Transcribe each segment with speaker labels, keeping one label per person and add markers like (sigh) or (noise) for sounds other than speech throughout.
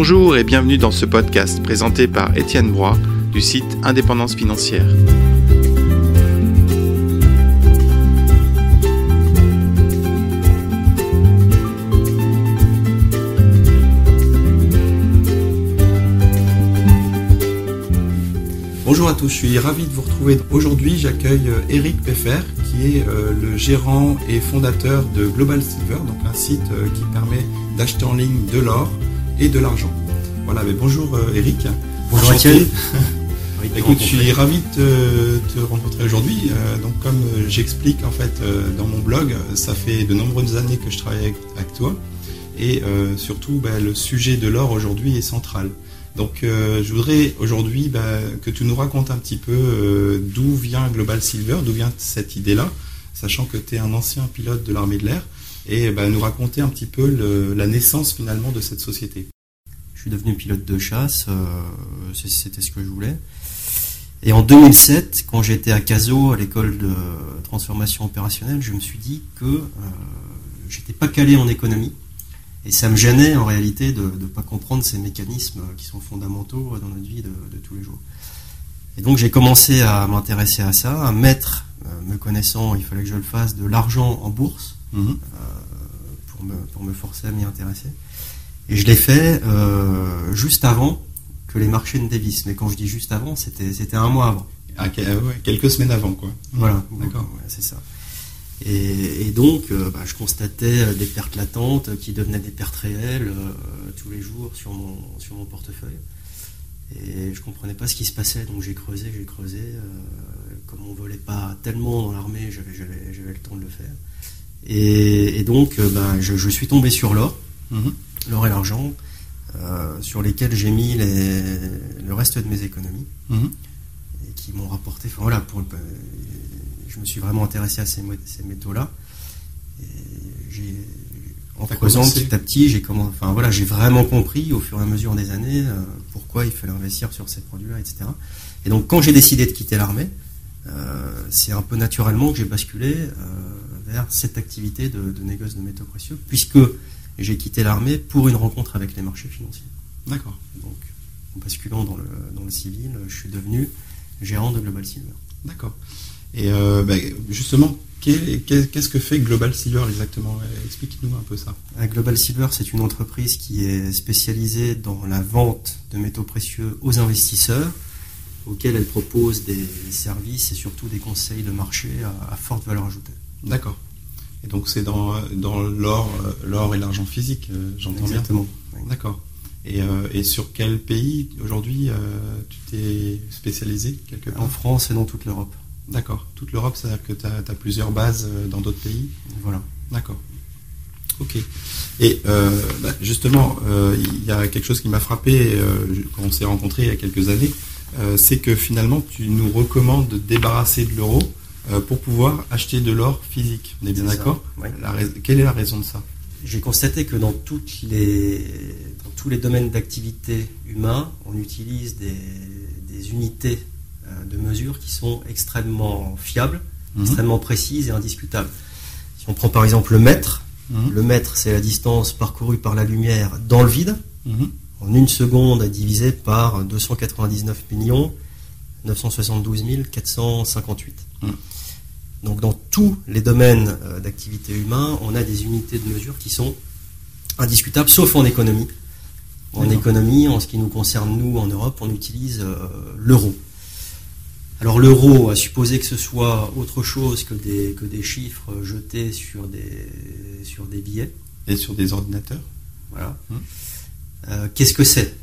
Speaker 1: Bonjour et bienvenue dans ce podcast présenté par Étienne Broy du site Indépendance Financière.
Speaker 2: Bonjour à tous, je suis ravi de vous retrouver. Aujourd'hui, j'accueille Eric Peffer, qui est euh, le gérant et fondateur de Global Silver, donc un site euh, qui permet d'acheter en ligne de l'or et de l'argent. Voilà, mais bonjour Eric.
Speaker 3: Bonjour Étienne. (laughs)
Speaker 2: Écoute, je suis ravi de te, rencontrer aujourd'hui. Euh, donc, comme j'explique en fait dans mon blog, ça fait de nombreuses années que je travaille avec, toi, et surtout, bah, le sujet de l'or aujourd'hui est central. Donc euh, je voudrais aujourd'hui bah, que tu nous racontes un petit peu euh, d'où vient Global Silver, d'où vient cette idée-là, sachant que tu es un ancien pilote de l'armée de l'air, et bah, nous raconter un petit peu la naissance finalement de cette société.
Speaker 3: Je suis devenu pilote de chasse, euh, c'était ce que je voulais. Et en 2007, quand j'étais à Caso, à l'école de transformation opérationnelle, je me suis dit que j'étais pas calé en économie et ça me gênait en réalité de ne pas comprendre ces mécanismes qui sont fondamentaux dans notre vie de, tous les jours. Et donc j'ai commencé à m'intéresser à ça, à mettre, euh, me connaissant, il fallait que je le fasse, de l'argent en bourse mhm. euh, pour, me, pour me forcer à m'y intéresser. Et je l'ai fait euh, juste avant que les marchés ne dévissent. Mais quand je dis juste avant, c'était, un mois avant.
Speaker 2: Ah, quelques semaines avant, quoi.
Speaker 3: Voilà, d'accord, c'est ça. Et, donc, euh, bah, je constatais euh, des pertes latentes qui devenaient des pertes réelles euh, tous les jours sur mon, sur mon portefeuille. Et je comprenais pas ce qui se passait, donc j'ai creusé, j'ai creusé. comme on volait pas tellement dans l'armée, j'avais, le temps de le faire. Et, donc, bah, je, suis tombé sur l'or, mhm. L'or et l'argent, sur lesquels j'ai mis le reste de mes économies, mhm. et qui m'ont rapporté. Enfin voilà, pour, je me suis vraiment intéressé à ces, métaux-là. En creusant petit à petit, j'ai enfin voilà, j'ai vraiment compris au fur et à mesure des années euh, pourquoi il fallait investir sur ces produits-là, etc. Et donc quand j'ai décidé de quitter l'armée, euh, c'est un peu naturellement que j'ai basculé euh, vers cette activité de, de négoce de métaux précieux, puisque j'ai quitté l'armée pour une rencontre avec les marchés financiers.
Speaker 2: D'accord.
Speaker 3: Donc en basculant dans le, dans le civil, je suis devenu gérant de Global Silver.
Speaker 2: D'accord. Et euh, bah, justement, qu'est-ce que fait Global Silver exactement? Explique-nous un peu ça.
Speaker 3: Euh, Global Silver, c'est une entreprise qui est spécialisée dans la vente de métaux précieux aux investisseurs, auxquels elle propose des services et surtout des conseils de marché à, forte valeur ajoutée.
Speaker 2: D'accord. Et donc c'est dans, dans l'or, euh, l'or et l'argent physique, j'entends bien.
Speaker 3: Exactement.
Speaker 2: D'accord. Et, et, sur quel pays aujourd'hui tu t'es spécialisé quelque part?
Speaker 3: En France et dans toute l'Europe.
Speaker 2: D'accord. Toute l'Europe, c'est-à-dire que tu as, plusieurs bases euh, dans d'autres pays?
Speaker 3: Voilà.
Speaker 2: D'accord. Ok. Et euh, bah, justement, euh, il y a quelque chose qui m'a frappé quand on s'est rencontrés il y a quelques années, c'est que finalement, tu nous recommandes de débarrasser de l'euro pour pouvoir acheter de l'or physique. On est bien d'accord Quelle est la raison de ça?
Speaker 3: J'ai constaté que dans, toutes les, dans tous les domaines d'activité humain, on utilise des, des unités euh, de mesures qui sont extrêmement fiables, mhm. extrêmement précises et indiscutables. Si on prend par exemple le mètre, mhm. le mètre c'est la distance parcourue par la lumière dans le vide, mhm. en une seconde divisé par 299 millions 972 458. Donc dans tous les domaines euh, d'activité humain, on a des unités de mesure qui sont indiscutables, sauf en économie. En économie, en ce qui nous concerne nous en Europe, on utilise euh, l'euro. Alors l'euro, a supposé que ce soit autre chose que des, que des chiffres jetés sur des, sur des billets.
Speaker 2: Et sur des ordinateurs.
Speaker 3: Voilà. Hum. Euh, qu'est-ce que c'est?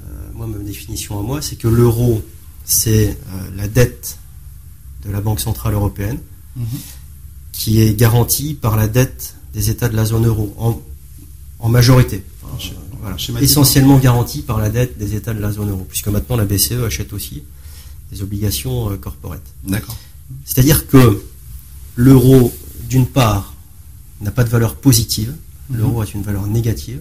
Speaker 3: Euh, Moi, ma définition à moi, c'est que l'euro, c'est la dette de la Banque Centrale Européenne, hum. qui est garantie par la dette des États de la zone euro, en, en majorité. voilà. Essentiellement garantie par la dette des États de la zone euro, puisque maintenant la BCE achète aussi des obligations euh.
Speaker 2: D'accord.
Speaker 3: C'est-à-dire que l'euro, d'une part, n'a pas de valeur positive, mhm. l'euro a une valeur négative,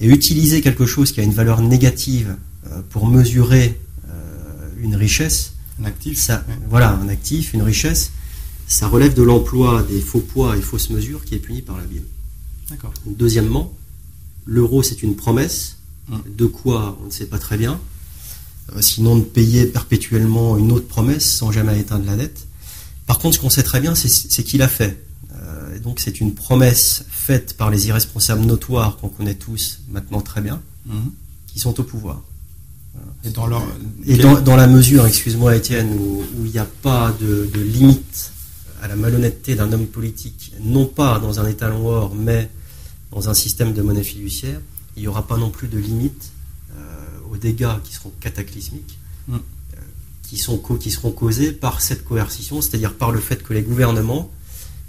Speaker 3: et utiliser quelque chose qui a une valeur négative euh, pour mesurer euh, une richesse,
Speaker 2: un actif,
Speaker 3: ça, voilà, un actif, une richesse, ça relève de l'emploi des faux poids et fausses mesures qui est puni par la Bible.
Speaker 2: D'accord.
Speaker 3: Deuxièmement, l'euro c'est une promesse Hum. De quoi On ne sait pas très bien. Euh, sinon de payer perpétuellement une autre promesse sans jamais éteindre la dette. Par contre, ce qu'on sait très bien, c'est qu'il a fait. Euh, donc c'est une promesse faite par les irresponsables notoires qu'on connaît tous maintenant très bien, hum. qui sont au pouvoir.
Speaker 2: Et, dans, leur...
Speaker 3: Et dans, la mesure, excuse-moi Étienne, où il n'y a pas de, de limite à la malhonnêteté d'un homme politique, non pas dans un état or, mais dans un système de monnaie fiduciaire, il n'y aura pas non plus de limite euh, aux dégâts qui seront cataclysmiques, mm. euh, qui, sont, qui seront causés par cette coercition, c'est-à-dire par le fait que les gouvernements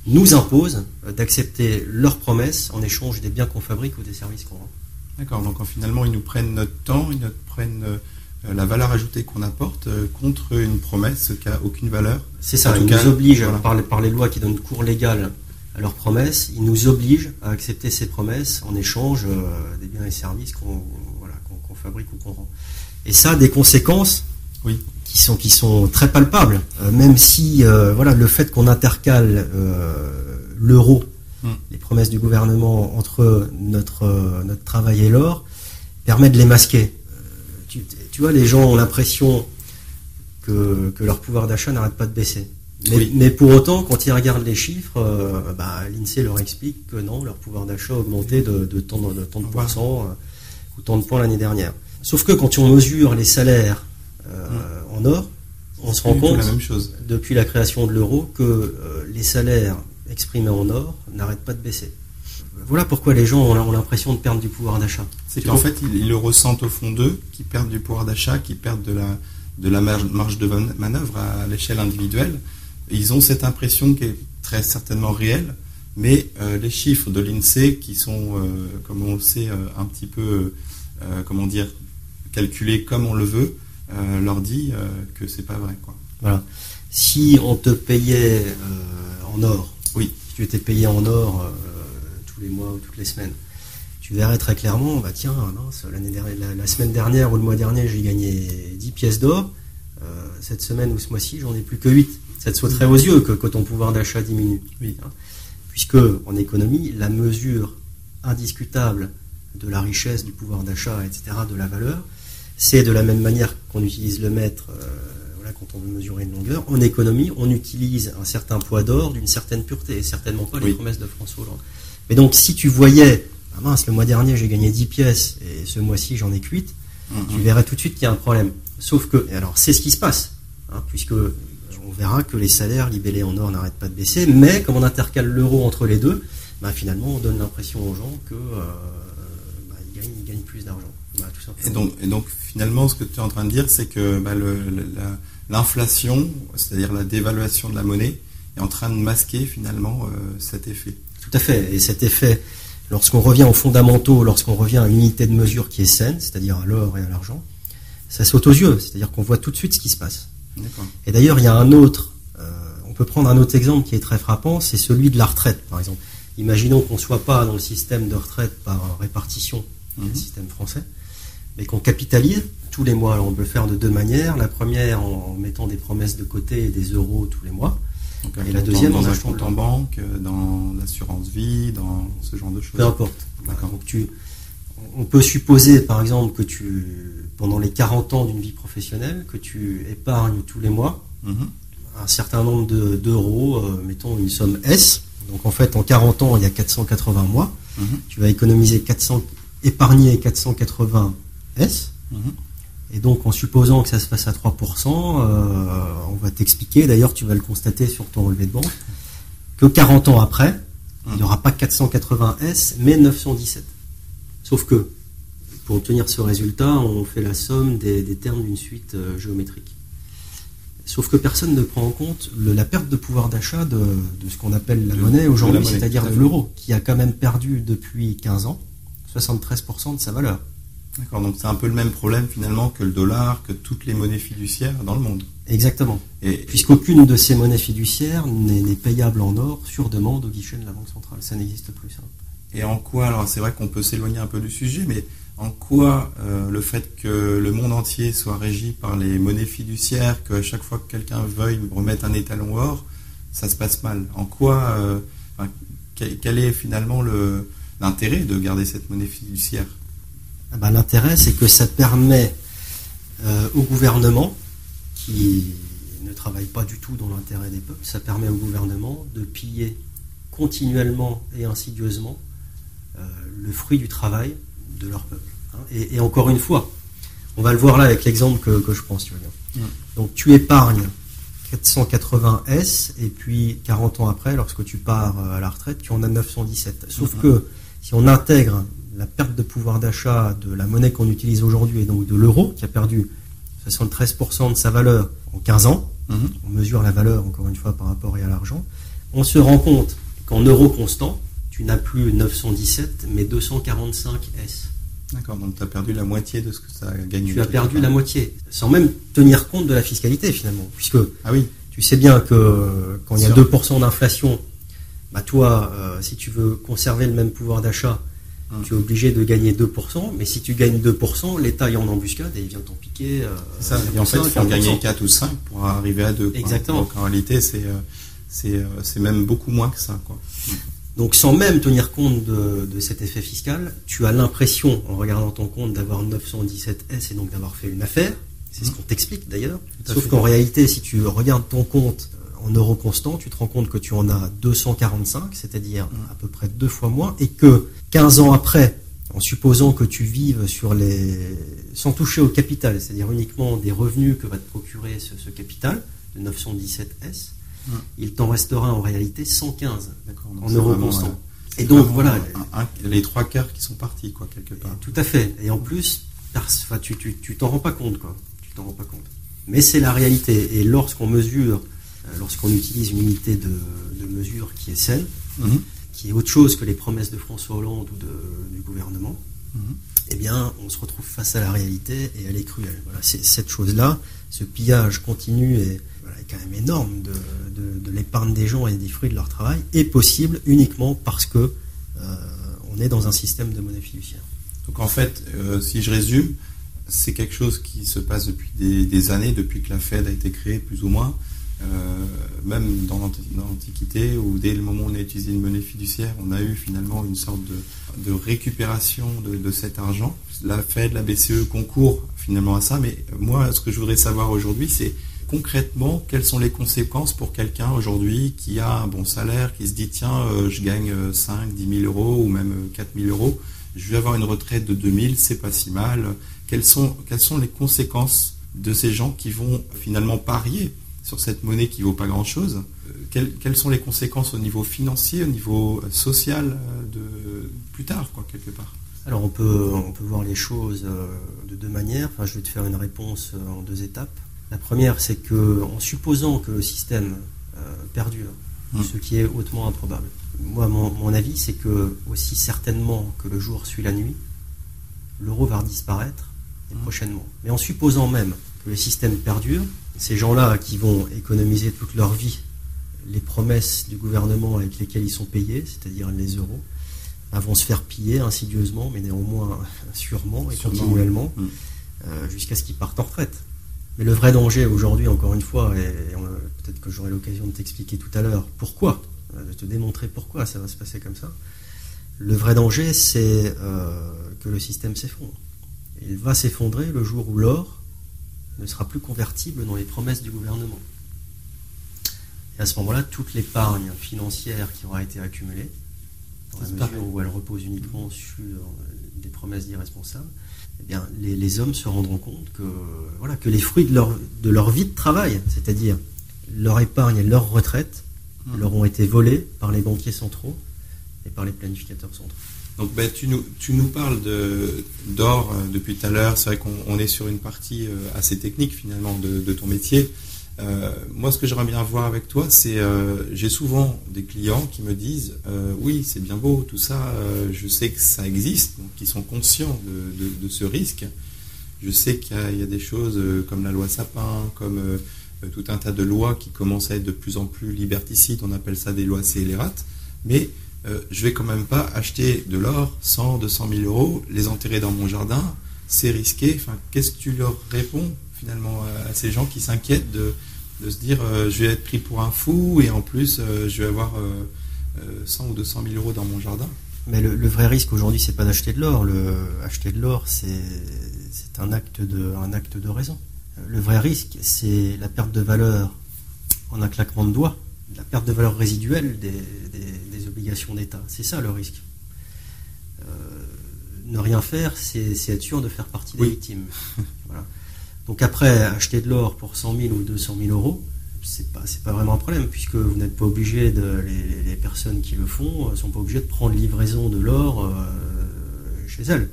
Speaker 3: nous imposent euh, d'accepter leurs promesses en échange des biens qu'on fabrique ou des services qu'on rend.
Speaker 2: D'accord, donc finalement ils nous prennent notre temps, ils nous prennent la valeur ajoutée qu'on apporte contre une promesse qui n'a aucune valeur.
Speaker 3: C'est ça, ils nous obligent par, par, les lois qui donnent cours légal à leurs promesses, ils nous obligent à accepter ces promesses en échange euh, des biens et services qu'on fabrique ou qu'on rend. Et ça a des conséquences oui. qui, sont, qui sont très palpables. Euh, même si euh, voilà, le fait qu'on intercale l'euro, hmm. les promesses du gouvernement entre notre, notre travail et l'or, permet de les masquer. Tu, tu, vois, les gens ont l'impression que, que leur pouvoir d'achat n'arrête pas de baisser. Mais, pour autant, quand ils regardent les chiffres, euh, bah, l'INSEE leur explique que non, leur pouvoir d'achat a augmenté de, tant de, de, pourcents euh, ou tant de points l'année dernière. Sauf que quand on mesure les salaires euh, en or, on se rend compte, depuis la création de l'euro, que les salaires exprimés en or n'arrêtent pas de baisser. Voilà pourquoi les gens ont l'impression de perdre du pouvoir d'achat.
Speaker 2: C'est qu'en fait, ils, le ressentent au fond d'eux, qu'ils perdent du pouvoir d'achat, qu'ils perdent de la, de la marge de manœuvre à l'échelle individuelle ils ont cette impression qui est très certainement réelle, mais euh, les chiffres de l'INSEE, qui sont, euh, comme on le sait, euh, un petit peu, comment dire, calculés comme on le veut, leur dit que c'est pas vrai. Quoi.
Speaker 3: Voilà. Si on te payait en or, tu étais payé en or tous les mois ou toutes les semaines, tu verrais très clairement, bah tiens, la, la, semaine dernière ou le mois dernier, j'ai gagné 10 pièces d'or. cette semaine ou ce mois-ci, j'en ai plus que 8 ça te sauterait aux yeux que, ton pouvoir d'achat diminue. Hein. Puisque en économie, la mesure indiscutable de la richesse, du pouvoir d'achat, etc., de la valeur, c'est de la même manière qu'on utilise le mètre euh, quand on veut mesurer une longueur. En économie, on utilise un certain poids d'or d'une certaine pureté, et certainement pas les promesses de François Hollande. Mais donc, si tu voyais, ah mince, le mois dernier j'ai gagné 10 pièces et ce mois-ci j'en ai que 8, mm-hmm. tu verrais tout de suite qu'il y a un problème. Sauf que, alors c'est ce qui se passe, hein, puisque on verra que les salaires libellés en or n'arrêtent pas de baisser, mais comme on intercale l'euro entre les deux, bah, finalement on donne l'impression aux gens qu'ils euh, bah, gagnent, plus d'argent.
Speaker 2: Bah, et, donc, et donc finalement ce que tu es en train de dire, c'est que l'inflation, c'est-à-dire la dévaluation de la monnaie, est en train de masquer finalement euh, cet effet.
Speaker 3: Tout à fait. Et cet effet, lorsqu'on revient aux fondamentaux, lorsqu'on revient à une unité de mesure qui est saine, c'est-à-dire à l'or et à l'argent, ça saute aux yeux. C'est-à-dire qu'on voit tout de suite ce qui se passe. Et d'ailleurs, il y a un autre, euh, on peut prendre un autre exemple qui est très frappant, c'est celui de la retraite, par exemple. Imaginons qu'on ne soit pas dans le système de retraite par répartition, le système français, mais qu'on capitalise tous les mois. Alors on peut le faire de deux manières. La première en mettant des promesses de côté et des euros tous les mois.
Speaker 2: et la deuxième en achetant en banque, euh, dans l'assurance vie, dans ce genre de choses.
Speaker 3: Peu importe. Donc tu, on peut supposer par exemple que tu pendant les 40 ans d'une vie professionnelle, que tu épargnes tous les mois mhm. un certain nombre d'euros, euh, mettons une somme S. Donc en fait, en 40 ans, il y a 480 mois. Mhm. Tu vas économiser 400, épargner 480 S. Mhm. Et donc, en supposant que ça se passe à 3%, euh, on va t'expliquer, d'ailleurs, tu vas le constater sur ton relevé de banque, que 40 ans après, il n'y aura pas 480 S, mais 917. Sauf que pour obtenir ce résultat, on fait la somme des, termes d'une suite euh, géométrique. Sauf que personne ne prend en compte la perte de pouvoir d'achat de, ce qu'on appelle la monnaie aujourd'hui, c'est-à-dire de l'euro, qui a quand même perdu depuis 15 ans 73% de sa valeur.
Speaker 2: D'accord, donc c'est un peu le même problème finalement que le dollar, que toutes les monnaies fiduciaires dans le monde.
Speaker 3: Exactement. Puisqu'aucune de ces monnaies fiduciaires n'est payable en or sur demande au guichet de la Banque centrale. Ça n'existe plus. Ça.
Speaker 2: Et en quoi, alors c'est vrai qu'on peut s'éloigner un peu du sujet, mais en quoi euh, le fait que le monde entier soit régi par les monnaies fiduciaires, qu'à chaque fois que quelqu'un veuille remettre un étalon or, ça se passe mal? En quoi, euh, quel, est finalement l'intérêt de garder cette monnaie fiduciaire
Speaker 3: ah ben, L'intérêt, c'est que ça permet au gouvernement, qui ne travaille pas du tout dans l'intérêt des peuples, ça permet au gouvernement de piller continuellement et insidieusement le fruit du travail de leur peuple. Hein. Et, encore une fois, on va le voir là avec l'exemple que, je pense. Donc tu épargnes 480 S et puis 40 ans après, lorsque tu pars euh, à la retraite, tu en as 917. Sauf que si on intègre la perte de pouvoir d'achat de la monnaie qu'on utilise aujourd'hui et donc de l'euro qui a perdu 73% de sa valeur en 15 ans, mhm. on mesure la valeur encore une fois par rapport à l'argent, on se rend compte qu'en euros constant, tu n'as plus 917 mais 245 S.
Speaker 2: D'accord, donc tu as perdu la moitié de ce que ça a gagné.
Speaker 3: Tu as perdu la moitié, sans même tenir compte de la fiscalité finalement. Puisque ah oui. tu sais bien que quand il y a 2% d'inflation, bah toi, euh, si tu veux conserver le même pouvoir d'achat, hum. tu es obligé de gagner 2%, mais si tu gagnes 2%, l'État est en embuscade et il vient t'en piquer. Euh,
Speaker 2: ça, et en fait, il faut gagner 4 ou 5 pour arriver à 2.
Speaker 3: Exactement.
Speaker 2: Donc en réalité, c'est euh, c'est même beaucoup moins que ça. Quoi.
Speaker 3: Donc sans même tenir compte de, cet effet fiscal, tu as l'impression, en regardant ton compte, d'avoir 917 S et donc d'avoir fait une affaire. C'est ce mmh. qu'on t'explique d'ailleurs. Sauf qu'en réalité, si tu regardes ton compte euh, en euros constants, tu te rends compte que tu en as 245, c'est-à-dire mmh. à peu près deux fois moins, et que 15 ans après, en supposant que tu vives sur les, sans toucher au capital, c'est-à-dire uniquement des revenus que va te procurer ce, ce capital de 917 S, il t'en restera en réalité 115 en euros constants.
Speaker 2: Et donc voilà. les trois quarts qui sont partis, quoi, quelque part.
Speaker 3: Tout à fait. Et en plus, tu t'en rends pas compte, quoi. Tu t'en rends pas compte. Mais c'est la réalité. Et lorsqu'on mesure, lorsqu'on utilise une unité de, mesure qui est saine, mhm. qui est autre chose que les promesses de François Hollande ou du gouvernement, mhm. eh bien, on se retrouve face à la réalité et elle est cruelle. Voilà, c'est cette chose-là, ce pillage continu et quand même énorme de, l'épargne des gens et des fruits de leur travail est possible uniquement parce que euh, on est dans un système de monnaie fiduciaire.
Speaker 2: Donc en fait, euh, si je résume, c'est quelque chose qui se passe depuis des, années, depuis que la Fed a été créée plus ou moins. Euh, même dans l'Antiquité, ou dès le moment où on a utilisé une monnaie fiduciaire, on a eu finalement une sorte de, récupération de, cet argent. La Fed, la BCE concourent finalement à ça, mais moi, ce que je voudrais savoir aujourd'hui, c'est concrètement, quelles sont les conséquences pour quelqu'un aujourd'hui qui a un bon salaire, qui se dit tiens, euh, je gagne 5, 10 000 euros ou même 4 euh, 000 euros, je vais avoir une retraite de 2 000, c'est pas si mal. Quelles sont les conséquences de ces gens qui vont finalement parier sur cette monnaie qui vaut pas grand-chose euh, quelles, sont les conséquences au niveau financier, au niveau social de plus tard, quoi, quelque part?
Speaker 3: Alors on peut, on peut voir les choses de deux manières. Enfin, je vais te faire une réponse en deux étapes. La première, c'est que, en supposant que le système euh, perdure, hmm. ce qui est hautement improbable, moi, mon, avis, c'est que, aussi certainement que le jour suit la nuit, l'euro va disparaître hmm. prochainement. Mais en supposant même que le système perdure, ces gens-là qui vont économiser toute leur vie les promesses du gouvernement avec lesquelles ils sont payés, c'est-à-dire les euros, bah, vont se faire piller insidieusement, mais néanmoins (laughs) sûrement et continuellement, hmm. euh, jusqu'à ce qu'ils partent en retraite. Mais le vrai danger aujourd'hui, encore une fois, et, peut-être que j'aurai l'occasion de t'expliquer tout à l'heure pourquoi, euh, de te démontrer pourquoi ça va se passer comme ça. Le vrai danger, c'est euh, que le système s'effondre. Il va s'effondrer le jour où l'or ne sera plus convertible dans les promesses du gouvernement. Et à ce moment-là, toute l'épargne financière qui aura été accumulée, dans la mesure où elle repose uniquement sur des promesses d'irresponsables, eh bien, les, hommes se rendront compte que, voilà, que les fruits de leur, de leur vie de travail, c'est-à-dire leur épargne et leur retraite, mmh. leur ont été volés par les banquiers centraux et par les planificateurs centraux.
Speaker 2: Donc ben, tu, nous, parles d'or euh, depuis tout à l'heure, c'est vrai qu'on est sur une partie euh, assez technique finalement de, ton métier. Euh, moi, ce que j'aimerais bien voir avec toi, c'est euh, j'ai souvent des clients qui me disent oui, c'est bien beau tout ça, je sais que ça existe, donc ils sont conscients de, ce risque. Je sais qu'il y, a des choses comme la loi Sapin, comme tout un tas de lois qui commencent à être de plus en plus liberticides. On appelle ça des lois scélérates, mais je vais quand même pas acheter de l'or 100, 200 000 euros, les enterrer dans mon jardin. C'est risqué. Enfin, qu'est-ce que tu leur réponds finalement à ces gens qui s'inquiètent de, de, se dire euh, je vais être pris pour un fou et en plus euh, je vais avoir 100 euh, ou 200 000 euros dans mon jardin?
Speaker 3: Mais le, vrai risque aujourd'hui, c'est pas d'acheter de l'or. Acheter de l'or, c'est un acte de, un acte de raison. Le vrai risque, c'est la perte de valeur en un claquement de doigts, la perte de valeur résiduelle des, d'État. C'est ça le risque. Euh, ne rien faire, c'est être sûr de faire partie des victimes. (laughs) Donc après, acheter de l'or pour 100 000 ou 200 000 euros, c'est pas pas vraiment un problème puisque vous n'êtes pas obligé de les, personnes qui le font ne sont pas obligées de prendre livraison de l'or euh, chez elles.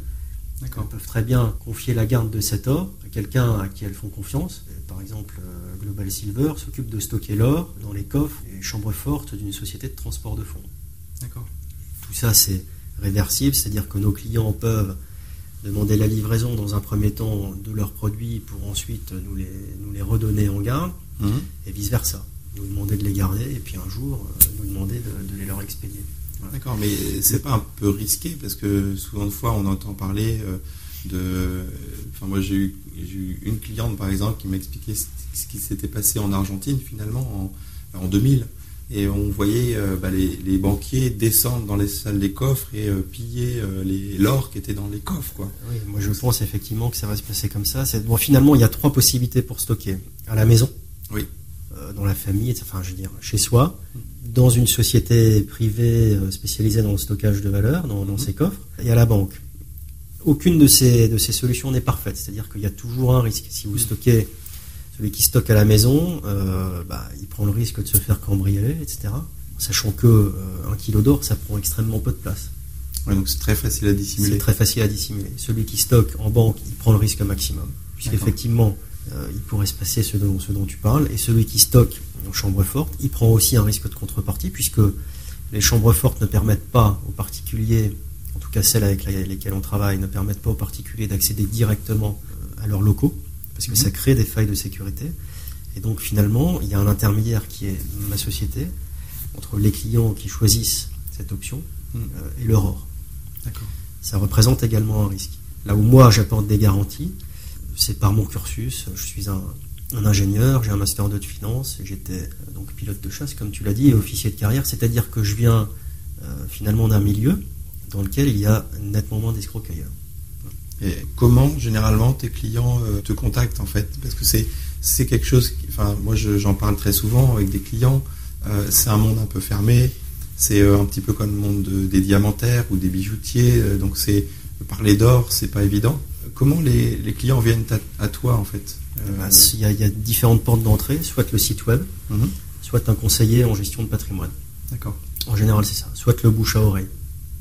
Speaker 3: Elles peuvent très bien confier la garde de cet or à quelqu'un à qui elles font confiance. Par exemple, euh, Global Silver s'occupe de stocker l'or dans les coffres et chambres fortes d'une société de transport de fonds. Tout ça, c'est réversible, c'est-à-dire que nos clients peuvent demander la livraison dans un premier temps de leurs produits pour ensuite nous les, nous les redonner en garde, mhm. et vice-versa. Nous demander de les garder et puis un jour euh, nous demander de, les leur expédier.
Speaker 2: D'accord, mais c'est pas un peu risqué parce que souvent de fois on entend parler euh, de. Enfin, moi j'ai eu, eu, une cliente par exemple qui m'a expliqué ce qui s'était passé en Argentine finalement en, en 2000 et on voyait euh, bah, les, banquiers descendre dans les salles des coffres et euh, piller euh, l'or qui était dans les coffres. Quoi.
Speaker 3: Oui, moi je pense effectivement que ça va se passer comme ça. Bon, finalement, il y a trois possibilités pour stocker. À la maison,
Speaker 2: oui.
Speaker 3: dans la famille, enfin je veux dire chez soi, dans une société privée spécialisée dans le stockage de valeur, dans, dans, ses mhm. coffres, et à la banque. Aucune de ces, de ces solutions n'est parfaite, c'est-à-dire qu'il y a toujours un risque. Si vous mhm. stockez celui qui stocke à la maison, euh, bah, il prend le risque de se faire cambrioler, etc. Sachant que euh, un kilo d'or, ça prend extrêmement peu de place.
Speaker 2: donc c'est très facile à dissimuler.
Speaker 3: C'est très facile à dissimuler. Celui qui stocke en banque, il prend le risque maximum, puisqu'effectivement, euh, il pourrait se passer ce dont, ce dont tu parles. Et celui qui stocke en chambre forte, il prend aussi un risque de contrepartie, puisque les chambres fortes ne permettent pas aux particuliers, en tout cas celles avec lesquelles on travaille, ne permettent pas aux particuliers d'accéder directement à leurs locaux parce que ça mhm. crée des failles de sécurité. Et donc finalement, il y a un intermédiaire qui est ma société, entre les clients qui choisissent cette option mhm. euh, et l'aurore. D'accord. Ça représente également un risque. Là où moi j'apporte des garanties, c'est par mon cursus. Je suis un, ingénieur, j'ai un master 2 de finance, j'étais euh, donc pilote de chasse, comme tu l'as dit, et officier de carrière, c'est-à-dire que je viens euh, finalement d'un milieu dans lequel il y a nettement moins d'escroqueilleurs.
Speaker 2: Et comment généralement tes clients euh, te contactent en fait? Parce que c'est c'est quelque chose. Qui, enfin, moi j'en parle très souvent avec des clients. Euh, c'est un monde un peu fermé. C'est euh, un petit peu comme le monde des diamantaires ou des bijoutiers. donc c'est parler d'or, c'est pas évident. Comment les, les clients viennent à, toi en fait?
Speaker 3: Bah, il, y a, il, y a, différentes portes d'entrée, soit le site web, mhm. soit un conseiller en gestion de patrimoine.
Speaker 2: D'accord.
Speaker 3: En général, c'est ça. Soit le bouche à oreille.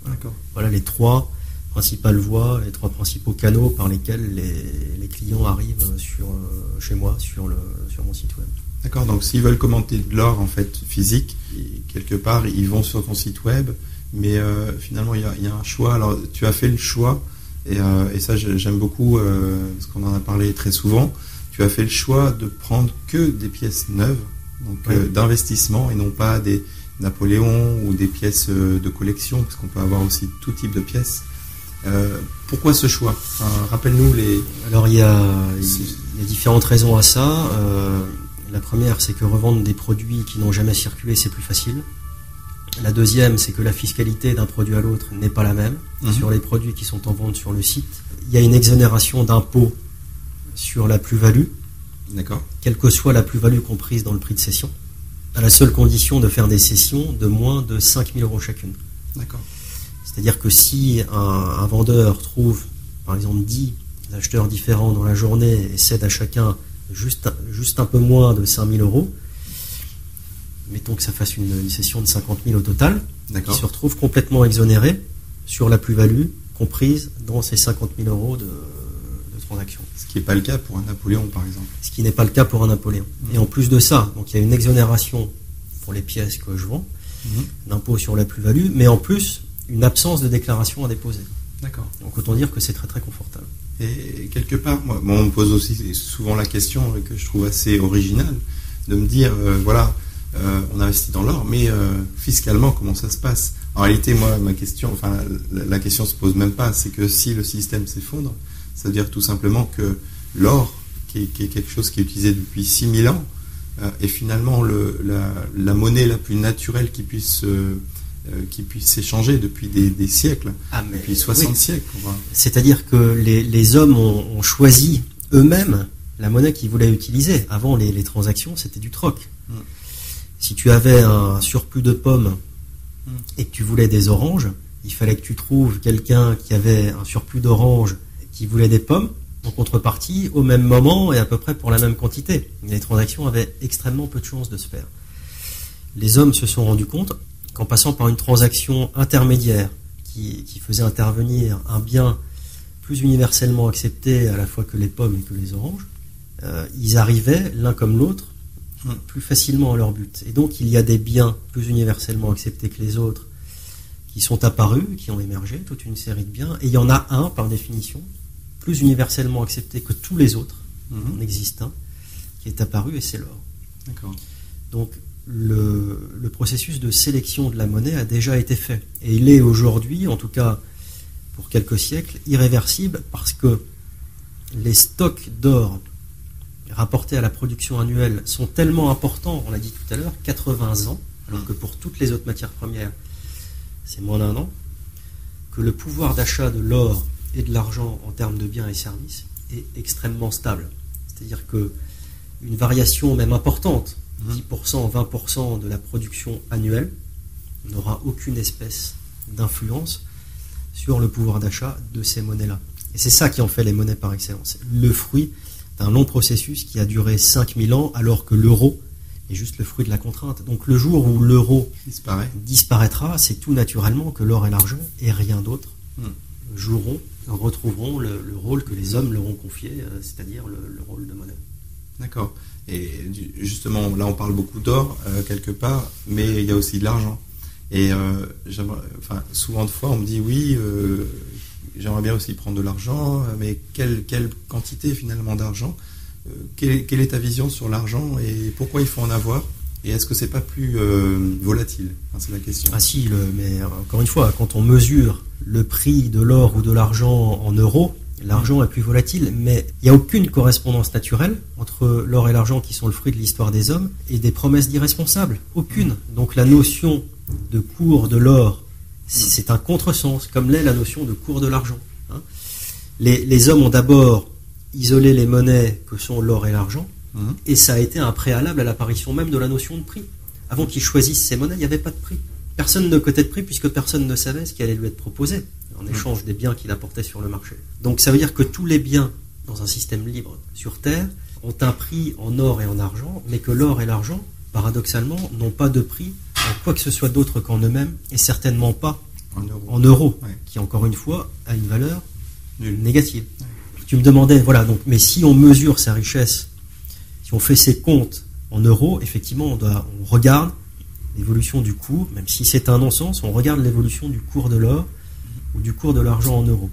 Speaker 2: D'accord.
Speaker 3: Voilà les trois principales voies, les trois principaux canaux par lesquels les, clients arrivent sur, euh, chez moi sur, le, sur mon site web.
Speaker 2: D'accord, donc s'ils veulent commenter de l'or en fait physique, quelque part ils vont sur ton site web, mais euh, finalement il y, a, un choix. Alors tu as fait le choix, et, euh, ça j'aime beaucoup parce qu'on en a parlé très souvent. Tu as fait le choix de prendre que des pièces neuves, donc d'investissement et non pas des Napoléon ou des pièces de collection, parce qu'on peut avoir aussi tout type de pièces. Euh, pourquoi ce choix Rappelle-nous les.
Speaker 3: Alors il y, a, différentes raisons à ça. Euh, la première, c'est que revendre des produits qui n'ont jamais circulé, c'est plus facile. La deuxième, c'est que la fiscalité d'un produit à l'autre n'est pas la même mhm. sur les produits qui sont en vente sur le site. Il y a une exonération d'impôt sur la plus-value.
Speaker 2: D'accord.
Speaker 3: Quelle que soit la plus-value comprise dans le prix de cession, à la seule condition de faire des cessions de moins de 5000 euros chacune.
Speaker 2: D'accord.
Speaker 3: C'est-à-dire que si un, vendeur trouve, par exemple, 10 acheteurs différents dans la journée et cède à chacun juste, juste un peu moins de 5000 euros, mettons que ça fasse une, session de 50 000 au total, il se retrouve complètement exonéré sur la plus-value comprise dans ces 50 000 euros de, transaction.
Speaker 2: Ce qui n'est pas le cas pour un Napoléon, par exemple.
Speaker 3: Ce qui n'est pas le cas pour un Napoléon. Mmh. Et en plus de ça, donc il y a une exonération pour les pièces que je vends, mmh. d'impôt sur la plus-value, mais en plus, une absence de déclaration à déposer.
Speaker 2: D'accord.
Speaker 3: Donc autant dire que c'est très très confortable.
Speaker 2: Et quelque part, moi, on me pose aussi souvent la question que je trouve assez originale de me dire, euh, voilà, euh, on investit dans l'or, mais euh, fiscalement, comment ça se passe? En réalité, moi, ma question, enfin, la, question se pose même pas. C'est que si le système s'effondre, ça veut dire tout simplement que l'or, qui, est quelque chose qui est utilisé depuis 6000 ans, est finalement le, la, monnaie la plus naturelle qui puisse qui puisse s'échanger depuis des, siècles,
Speaker 3: ah,
Speaker 2: depuis 60 siècles.
Speaker 3: C'est-à-dire que les, hommes ont, choisi eux-mêmes la monnaie qu'ils voulaient utiliser. Avant, les, transactions, c'était du troc. Mm. Si tu avais un surplus de pommes mm. et que tu voulais des oranges, il fallait que tu trouves quelqu'un qui avait un surplus d'oranges qui voulait des pommes en contrepartie au même moment et à peu près pour la même quantité. Les transactions avaient extrêmement peu de chances de se faire. Les hommes se sont rendus compte qu'en passant par une transaction intermédiaire qui, faisait intervenir un bien plus universellement accepté à la fois que les pommes et que les oranges, euh, ils arrivaient l'un comme l'autre plus facilement à leur but. Et donc il y a des biens plus universellement acceptés que les autres qui sont apparus, qui ont émergé, toute une série de biens, et il y en a un par définition plus universellement accepté que tous les autres mhm. existants, qui est apparu, et c'est l'or. Donc le, processus de sélection de la monnaie a déjà été fait. Et il est aujourd'hui, en tout cas pour quelques siècles, irréversible parce que les stocks d'or rapportés à la production annuelle sont tellement importants, on l'a dit tout à l'heure, 80 ans, alors que pour toutes les autres matières premières, c'est moins d'un an, que le pouvoir d'achat de l'or et de l'argent en termes de biens et services est extrêmement stable. C'est-à-dire que une variation même importante, 10%, mmh. 20% de la production annuelle, n'aura aucune espèce d'influence sur le pouvoir d'achat de ces monnaies-là. Et c'est ça qui en fait les monnaies par excellence. Le fruit d'un long processus qui a duré 5000 ans alors que l'euro est juste le fruit de la contrainte. Donc le jour où l'euro disparaîtra, c'est tout naturellement que l'or et l'argent et rien d'autre mmh. joueront retrouveront le, rôle que les hommes leur ont confié, euh, c'est-à-dire le, rôle de monnaie.
Speaker 2: D'accord. Et justement, là on parle beaucoup d'or euh, quelque part, mais il y a aussi de l'argent. Et euh, souvent de fois on me dit oui, j'aimerais bien aussi prendre de l'argent, mais quelle, quelle quantité finalement d'argent quelle, est ta vision sur l'argent et pourquoi il faut en avoir et est-ce que c'est pas plus volatile? C'est la question.
Speaker 3: Ah si, mais encore une fois, quand on mesure le prix de l'or ou de l'argent en euros, l'argent est plus volatile, mais il n'y a aucune correspondance naturelle entre l'or et l'argent qui sont le fruit de l'histoire des hommes et des promesses d'irresponsables. Aucune. Donc la notion de cours de l'or, c'est un contresens, comme l'est la notion de cours de l'argent. Hein. Les, hommes ont d'abord isolé les monnaies que sont l'or et l'argent, mhm. et ça a été un préalable à l'apparition même de la notion de prix. Avant qu'ils choisissent ces monnaies, il n'y avait pas de prix. Personne ne cotait de prix puisque personne ne savait ce qui allait lui être proposé. En échange des biens qu'il apportait sur le marché. Donc ça veut dire que tous les biens dans un système libre sur Terre ont un prix en or et en argent, mais que l'or et l'argent, paradoxalement, n'ont pas de prix en quoi que ce soit d'autre qu'en eux-mêmes, et certainement pas en euros, qui encore une fois a une valeur négative. Tu me demandais, voilà, donc, mais si on mesure sa richesse, si on fait ses comptes en euros, effectivement, on, doit, on regarde l'évolution du cours, même si c'est un non-sens, on regarde l'évolution du cours de l'or ou du cours de l'argent en euros.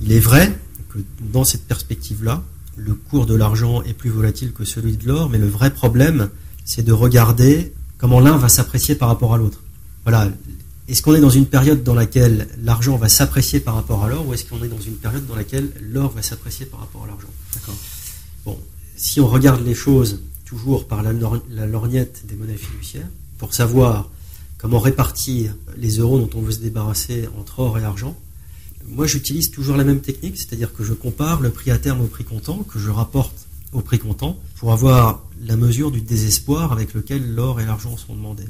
Speaker 3: Il est vrai que dans cette perspective-là, le cours de l'argent est plus volatile que celui de l'or, mais le vrai problème, c'est de regarder comment l'un va s'apprécier par rapport à l'autre. Voilà. Est-ce qu'on est dans une période dans laquelle l'argent va s'apprécier par rapport à l'or, ou est-ce qu'on est dans une période dans laquelle l'or va s'apprécier par rapport à l'argent? D'accord. Bon, si on regarde les choses toujours par la lorgnette des monnaies fiduciaires, pour savoir comment répartir les euros dont on veut se débarrasser entre or et argent, moi j'utilise toujours la même technique, c'est-à-dire que je compare le prix à terme au prix comptant, que je rapporte au prix comptant, pour avoir la mesure du désespoir avec lequel l'or et l'argent sont demandés.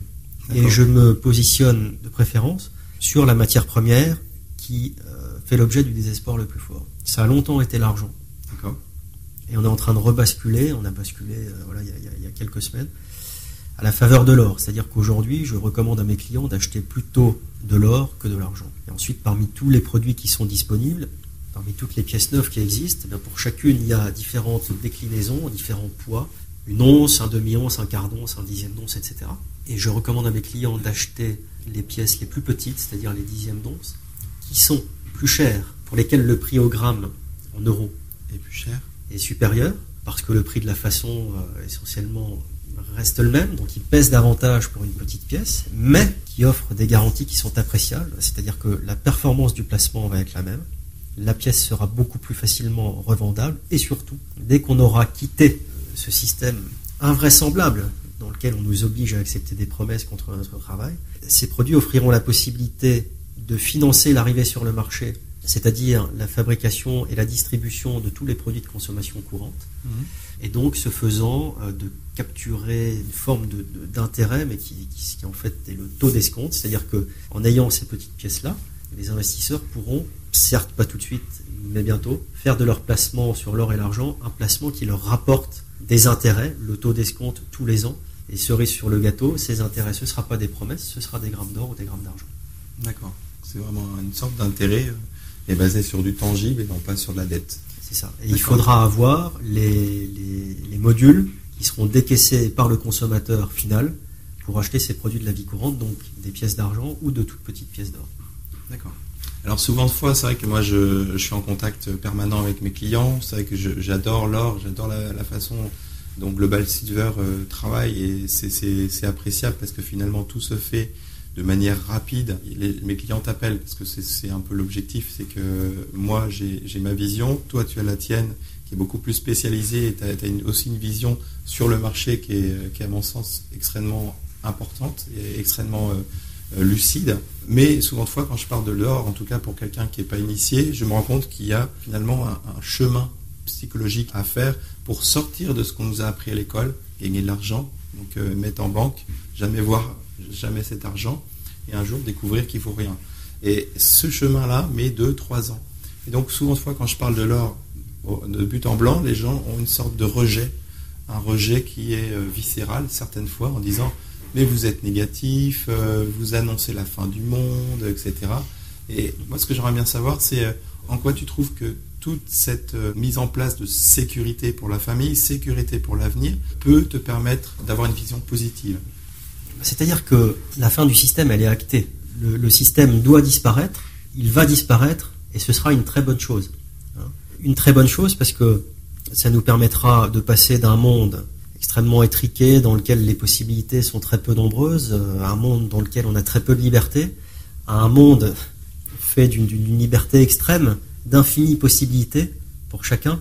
Speaker 3: Et je me positionne de préférence sur la matière première qui euh, fait l'objet du désespoir le plus fort. Ça a longtemps été l'argent. Et on est en train de rebasculer, on a basculé euh, voilà, il y a quelques semaines, à la faveur de l'or. C'est-à-dire qu'aujourd'hui, je recommande à mes clients d'acheter plutôt de l'or que de l'argent. Et ensuite, parmi tous les produits qui sont disponibles, parmi toutes les pièces neuves qui existent, eh pour chacune, il y a différentes déclinaisons, différents poids, une once, un demi-once, un quart d'once, un dixième d'once, etc. Et je recommande à mes clients d'acheter les pièces les plus petites, c'est-à-dire les dixièmes d'once, qui sont plus chères, pour lesquelles le prix au gramme en euros est plus cher, est supérieur, parce que le prix de la façon euh, essentiellement reste le même, donc il pèse davantage pour une petite pièce, mais qui offre des garanties qui sont appréciables, c'est-à-dire que la performance du placement va être la même, la pièce sera beaucoup plus facilement revendable, et surtout, dès qu'on aura quitté ce système invraisemblable, dans lequel on nous oblige à accepter des promesses contre notre travail. Ces produits offriront la possibilité de financer l'arrivée sur le marché, c'est-à-dire la fabrication et la distribution de tous les produits de consommation courante, mmh. et donc ce faisant euh, de capturer une forme d'intérêt, mais qui, qui, en fait est le taux d'escompte, c'est-à-dire que en ayant ces petites pièces-là, les investisseurs pourront, certes pas tout de suite, mais bientôt, faire de leur placement sur l'or et l'argent un placement qui leur rapporte des intérêts, le taux d'escompte tous les ans, et cerise sur le gâteau, ces intérêts, ce ne sera pas des promesses, ce sera des grammes d'or ou des grammes d'argent.
Speaker 2: D'accord. C'est vraiment une sorte d'intérêt euh, basé sur du tangible et non pas sur de la dette.
Speaker 3: C'est ça. Et il faudra avoir les, les, modules qui seront décaissés par le consommateur final pour acheter ces produits de la vie courante, donc des pièces d'argent ou de toutes petites pièces d'or.
Speaker 2: D'accord. Alors souvent de fois, c'est vrai que moi je, suis en contact permanent avec mes clients. C'est vrai que j'adore l'or, j'adore la, façon dont Global Silver euh, travaille et c'est appréciable parce que finalement tout se fait de manière rapide. mes clients t'appellent parce que c'est un peu l'objectif, c'est que moi j'ai ma vision, toi tu as la tienne qui est beaucoup plus spécialisée et tu as, aussi une vision sur le marché qui est, qui à mon sens extrêmement importante et extrêmement euh, euh, lucide. Mais souvent de fois, quand je parle de l'or, en tout cas pour quelqu'un qui n'est pas initié, je me rends compte qu'il y a finalement un, chemin psychologique à faire pour sortir de ce qu'on nous a appris à l'école, gagner de l'argent, donc euh, mettre en banque, jamais voir jamais cet argent, et un jour découvrir qu'il faut rien. Et ce chemin-là met 2-3 ans. Et donc souvent fois, quand je parle de l'or de but en blanc, les gens ont une sorte de rejet, un rejet qui est euh, viscéral certaines fois en disant mais vous êtes négatif, euh, vous annoncez la fin du monde, etc. Et moi, ce que j'aimerais bien savoir, c'est euh, en quoi tu trouves que toute cette mise en place de sécurité pour la famille, sécurité pour l'avenir, peut te permettre d'avoir une vision positive?
Speaker 3: C'est-à-dire que la fin du système, elle est actée. Le, système doit disparaître, il va disparaître, et ce sera une très bonne chose. Hein. Une très bonne chose parce que ça nous permettra de passer d'un monde extrêmement étriqué, dans lequel les possibilités sont très peu nombreuses, euh, un monde dans lequel on a très peu de liberté, à un monde fait d'une liberté extrême, d'infinies possibilités pour chacun,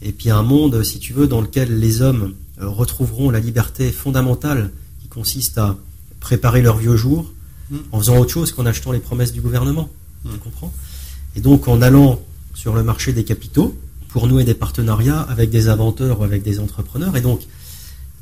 Speaker 3: et puis un monde, si tu veux, dans lequel les hommes euh, retrouveront la liberté fondamentale consiste à préparer leur vieux jour mm. en faisant autre chose qu'en achetant les promesses du gouvernement. Mm. Tu comprends? Et donc en allant sur le marché des capitaux, pour nouer des partenariats avec des inventeurs ou avec des entrepreneurs. Et donc,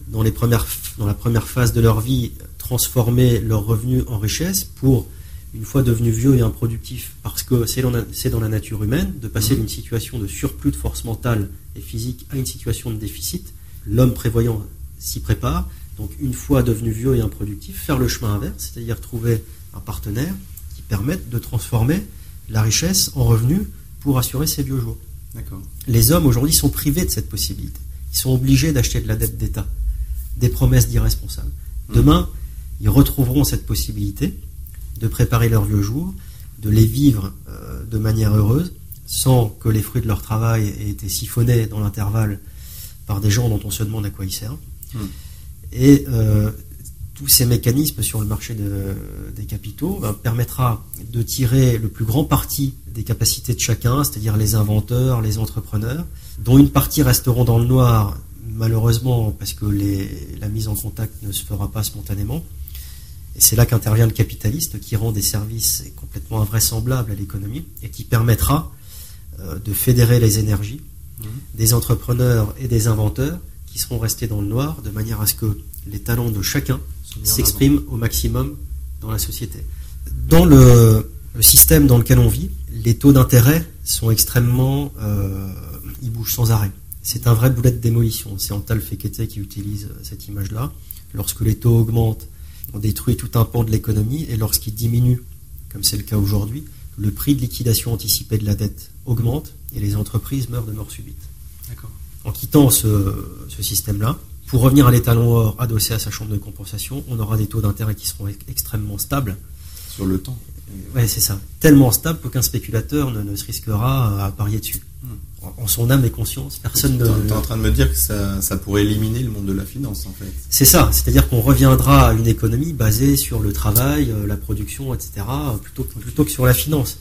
Speaker 3: dans, les premières, dans la première phase de leur vie, transformer leurs revenus en richesse pour, une fois devenus vieux et improductifs, parce que c'est dans, la nature humaine, de passer mmh. d'une situation de surplus de force mentale et physique à une situation de déficit. L'homme prévoyant s'y prépare. Donc, une fois devenu vieux et improductif, faire le chemin inverse, c'est-à-dire trouver un partenaire qui permette de transformer la richesse en revenus pour assurer ses vieux jours. Les hommes aujourd'hui sont privés de cette possibilité. Ils sont obligés d'acheter de la dette d'État, des promesses d'irresponsables. Mmh. Demain, ils retrouveront cette possibilité de préparer leur vieux jour, de les vivre euh, de manière heureuse, sans que les fruits de leur travail aient été siphonnés dans l'intervalle par des gens dont on se demande à quoi ils servent. Mmh. Et euh, tous ces mécanismes sur le marché des capitaux ben, permettra de tirer le plus grand parti des capacités de chacun, c'est-à-dire les inventeurs, les entrepreneurs, dont une partie resteront dans le noir, malheureusement, parce que la mise en contact ne se fera pas spontanément. Et c'est là qu'intervient le capitaliste qui rend des services complètement invraisemblables à l'économie et qui permettra euh, de fédérer les énergies mmh. des entrepreneurs et des inventeurs qui seront restés dans le noir de manière à ce que les talents de chacun s'expriment au maximum dans la société. Dans le, système dans lequel on vit, les taux d'intérêt sont extrêmement... Euh, ils bougent sans arrêt. C'est un vrai boulet de démolition. C'est Antal Fekete qui utilise euh, cette image-là. Lorsque les taux augmentent, on détruit tout un pan de l'économie, et lorsqu'ils diminuent, comme c'est le cas aujourd'hui, le prix de liquidation anticipée de la dette augmente, et les entreprises meurent de mort subite. En quittant ce, ce système-là, pour revenir à l'étalon or adossé à sa chambre de compensation, on aura des taux d'intérêt qui seront extrêmement stables.
Speaker 2: Sur le temps
Speaker 3: Oui, c'est ça. Tellement stable qu'aucun spéculateur ne, se risquera à parier dessus. Hmm. En, son âme et conscience, personne ne.
Speaker 2: Tu es en train de me dire que ça, pourrait éliminer le monde de la finance, en fait.
Speaker 3: C'est ça. C'est-à-dire qu'on reviendra à une économie basée sur le travail, euh, la production, etc., plutôt, plutôt que sur la finance.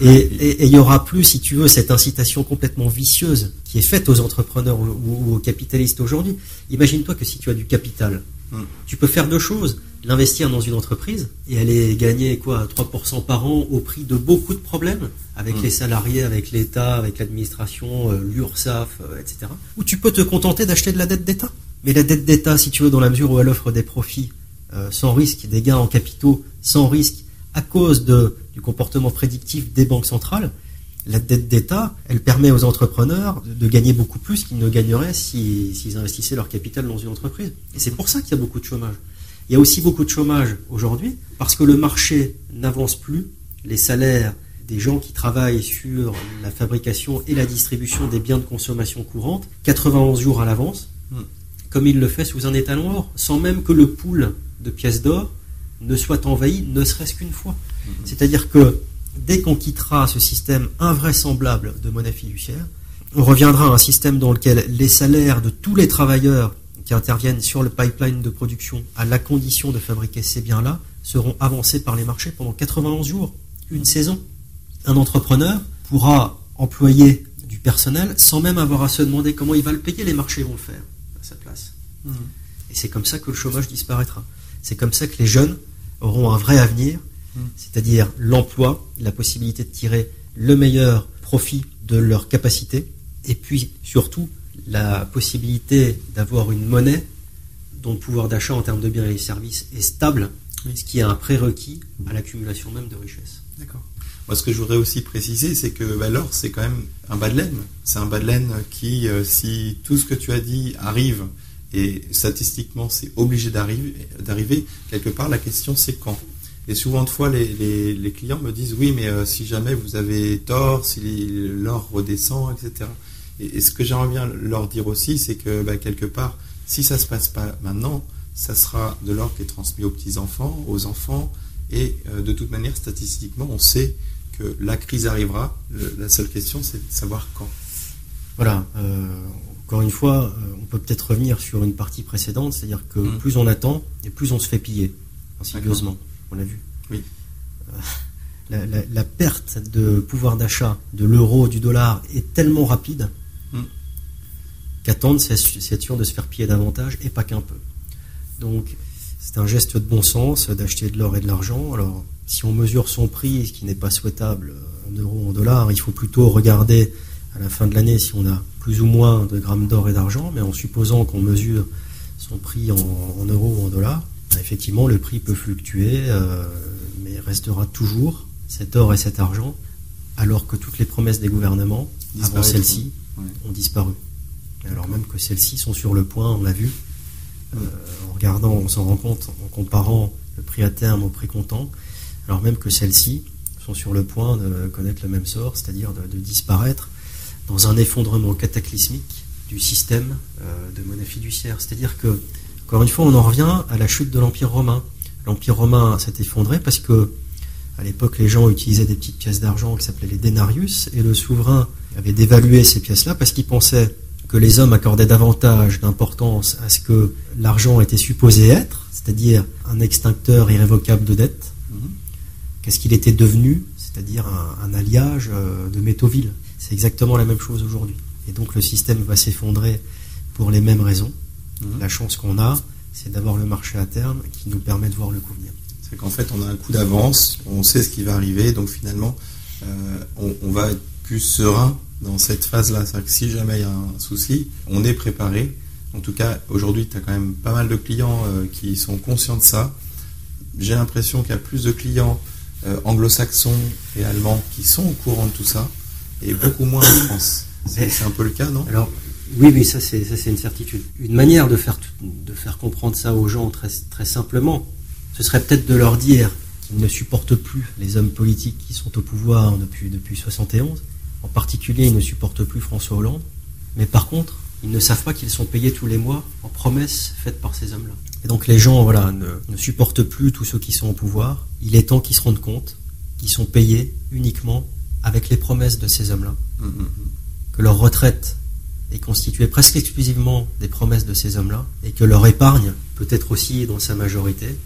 Speaker 3: Et il y aura plus, si tu veux, cette incitation complètement vicieuse qui est faite aux entrepreneurs ou, aux capitalistes aujourd'hui. Imagine-toi que si tu as du capital, hmm. tu peux faire deux choses. L'investir dans une entreprise et aller gagner quoi 3% par an au prix de beaucoup de problèmes avec hmm. les salariés, avec l'État, avec l'administration, euh, l'URSSAF, euh, etc. Ou tu peux te contenter d'acheter de la dette d'État. Mais la dette d'État, si tu veux, dans la mesure où elle offre des profits euh, sans risque, des gains en capitaux sans risque, à cause de, du comportement prédictif des banques centrales, la dette d'État, elle permet aux entrepreneurs de, gagner beaucoup plus qu'ils ne gagneraient s'ils investissaient leur capital dans une entreprise. Et c'est pour ça qu'il y a beaucoup de chômage. Il y a aussi beaucoup de chômage aujourd'hui parce que le marché n'avance plus, les salaires des gens qui travaillent sur la fabrication et la distribution des biens de consommation courante, 91 jours à l'avance, hmm. comme il le fait sous un étalon or, sans même que le pool de pièces d'or ne soit envahi ne serait-ce qu'une fois. Mhm. C'est-à-dire que dès qu'on quittera ce système invraisemblable de monnaie fiduciaire, on reviendra à un système dans lequel les salaires de tous les travailleurs qui interviennent sur le pipeline de production à la condition de fabriquer ces biens-là seront avancés par les marchés pendant 91 jours, une saison. Un entrepreneur pourra employer du personnel sans même avoir à se demander comment il va le payer, les marchés vont le faire à sa place. Mhm. Et c'est comme ça que le chômage disparaîtra. C'est comme ça que les jeunes auront un vrai avenir, hmm. c'est-à-dire l'emploi, la possibilité de tirer le meilleur profit de leurs capacités, et puis surtout la possibilité d'avoir une monnaie dont le pouvoir d'achat en termes de biens et services est stable, ce qui est un prérequis à l'accumulation même de richesses.
Speaker 2: D'accord. Moi, ce que je voudrais aussi préciser, c'est que bah, l'or, c'est quand même un bas de laine. C'est un bas de laine qui, euh, si tout ce que tu as dit arrive et statistiquement, c'est obligé d'arriver. Quelque part, la question, c'est quand. Et souvent de fois, les, clients me disent oui, mais euh, si jamais vous avez tort, si l'or redescend, etc. Et, ce que j'aimerais bien leur dire aussi, c'est que bah, quelque part, si ça se passe pas maintenant, ça sera de l'or qui est transmis aux petits enfants, aux enfants, et euh, de toute manière, statistiquement, on sait que la crise arrivera. la seule question, c'est de savoir quand.
Speaker 3: Voilà. Euh, encore une fois, euh, on peut peut-être revenir sur une partie précédente, c'est-à-dire que mmh. plus on attend et plus on se fait piller, insidieusement. On l'a vu.
Speaker 2: Oui.
Speaker 3: Euh, la, perte de pouvoir d'achat de l'euro, du dollar est tellement rapide mmh. qu'attendre, c'est sûr de se faire piller davantage et pas qu'un peu. Donc, c'est un geste de bon sens d'acheter de l'or et de l'argent. Alors, si on mesure son prix, ce qui n'est pas souhaitable en euros, en dollars, il faut plutôt regarder à la fin de l'année si on a plus ou moins de grammes d'or et d'argent, mais en supposant qu'on mesure son prix en, euros ou en dollars, bah, effectivement le prix peut fluctuer, euh, mais restera toujours cet or et cet argent, alors que toutes les promesses des gouvernements avant celles-ci ont disparu. Alors même que celles-ci sont sur le point, on l'a vu, euh, en regardant, on s'en rend compte en comparant le prix à terme au prix comptant, alors même que celles-ci sont sur le point de connaître le même sort, c'est-à-dire de disparaître dans un effondrement cataclysmique du système euh, de monnaie fiduciaire. C'est-à-dire que, encore une fois, on en revient à la chute de l'Empire romain. L'Empire romain s'est effondré parce que, à l'époque, les gens utilisaient des petites pièces d'argent qui s'appelaient les denarius, et le souverain avait dévalué ces pièces-là parce qu'il pensait que les hommes accordaient davantage d'importance à ce que l'argent était supposé être, c'est-à-dire un extincteur irrévocable de dette, mhm. qu'est-ce qu'il était devenu, c'est-à-dire un, alliage euh, de métaux vils. C'est exactement la même chose aujourd'hui. Et donc le système va s'effondrer pour les mêmes raisons. Mhm. La chance qu'on a, c'est d'avoir le marché à terme qui nous permet de voir le coup venir.
Speaker 2: C'est qu'en fait, on a un coup d'avance, on sait ce qui va arriver, donc finalement, euh, on, va être plus serein dans cette phase-là. C'est-à-dire que si jamais il y a un souci, on est préparé. En tout cas, aujourd'hui, tu as quand même pas mal de clients euh, qui sont conscients de ça. J'ai l'impression qu'il y a plus de clients euh, anglo-saxons et allemands qui sont au courant de tout ça et beaucoup moins en France. C'est un peu le cas, non?
Speaker 3: Alors, oui, oui, ça c'est une certitude. Une manière de faire, de faire comprendre ça aux gens très, très simplement, ce serait peut-être de leur dire qu'ils ne supportent plus les hommes politiques qui sont au pouvoir depuis, depuis 71. En particulier, ils ne supportent plus François Hollande. Mais par contre, ils ne savent pas qu'ils sont payés tous les mois en promesses faites par ces hommes-là. Et donc les gens voilà, ne, ne supportent plus tous ceux qui sont au pouvoir. Il est temps qu'ils se rendent compte qu'ils sont payés uniquement avec les promesses de ces hommes-là. Mm, mm, mm. Que leur retraite est constituée presque exclusivement des promesses de ces hommes-là, et que leur épargne, peut-être aussi dans sa majorité,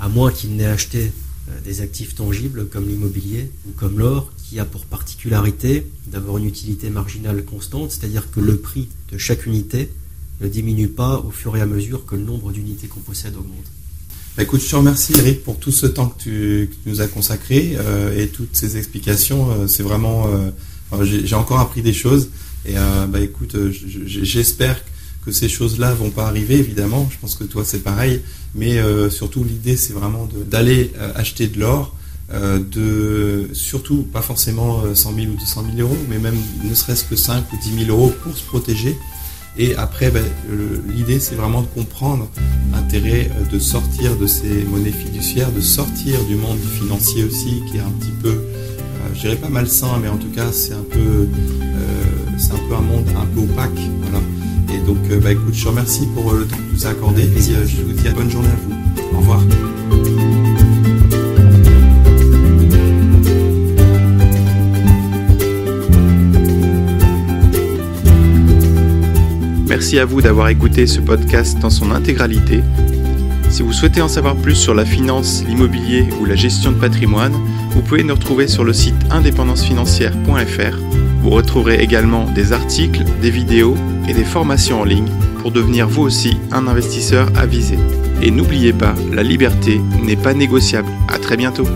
Speaker 3: à moins qu'ils n'aient acheté des actifs tangibles comme l'immobilier ou comme l'or, qui a pour particularité d'avoir une utilité marginale constante, c'est-à-dire que le prix de chaque unité ne diminue pas au fur et à mesure que le nombre d'unités qu'on possède augmente.
Speaker 2: Bah, écoute, je te remercie Eric pour tout ce temps que tu, nous as consacré euh, et toutes ces explications. Euh, c'est vraiment, euh, j'ai encore appris des choses et bah écoute, j'espère que ces choses-là vont pas arriver évidemment. Je pense que toi c'est pareil, mais surtout l'idée c'est vraiment d'aller acheter de l'or. de surtout pas forcément 100 000 ou 200 000 euros, mais même ne serait-ce que 5 ou 10 000 euros pour se protéger et après, ben, l'idée, c'est vraiment de comprendre l'intérêt euh, de sortir de ces monnaies fiduciaires, de sortir du monde financier aussi, qui est un petit peu, euh, je dirais pas malsain, mais en tout cas, c'est un peu, euh, c'est un peu un monde un peu opaque, voilà. Et donc, bah, écoute, je te remercie pour le temps que tu nous as accordé, et je vous dis bonne journée à vous. Au revoir.
Speaker 1: Merci à vous d'avoir écouté ce podcast dans son intégralité. Si vous souhaitez en savoir plus sur la finance, l'immobilier ou la gestion de patrimoine, vous pouvez nous retrouver sur le site indépendancefinancière.fr. Vous retrouverez également des articles, des vidéos et des formations en ligne pour devenir vous aussi un investisseur avisé. Et n'oubliez pas, la liberté n'est pas négociable. À très bientôt.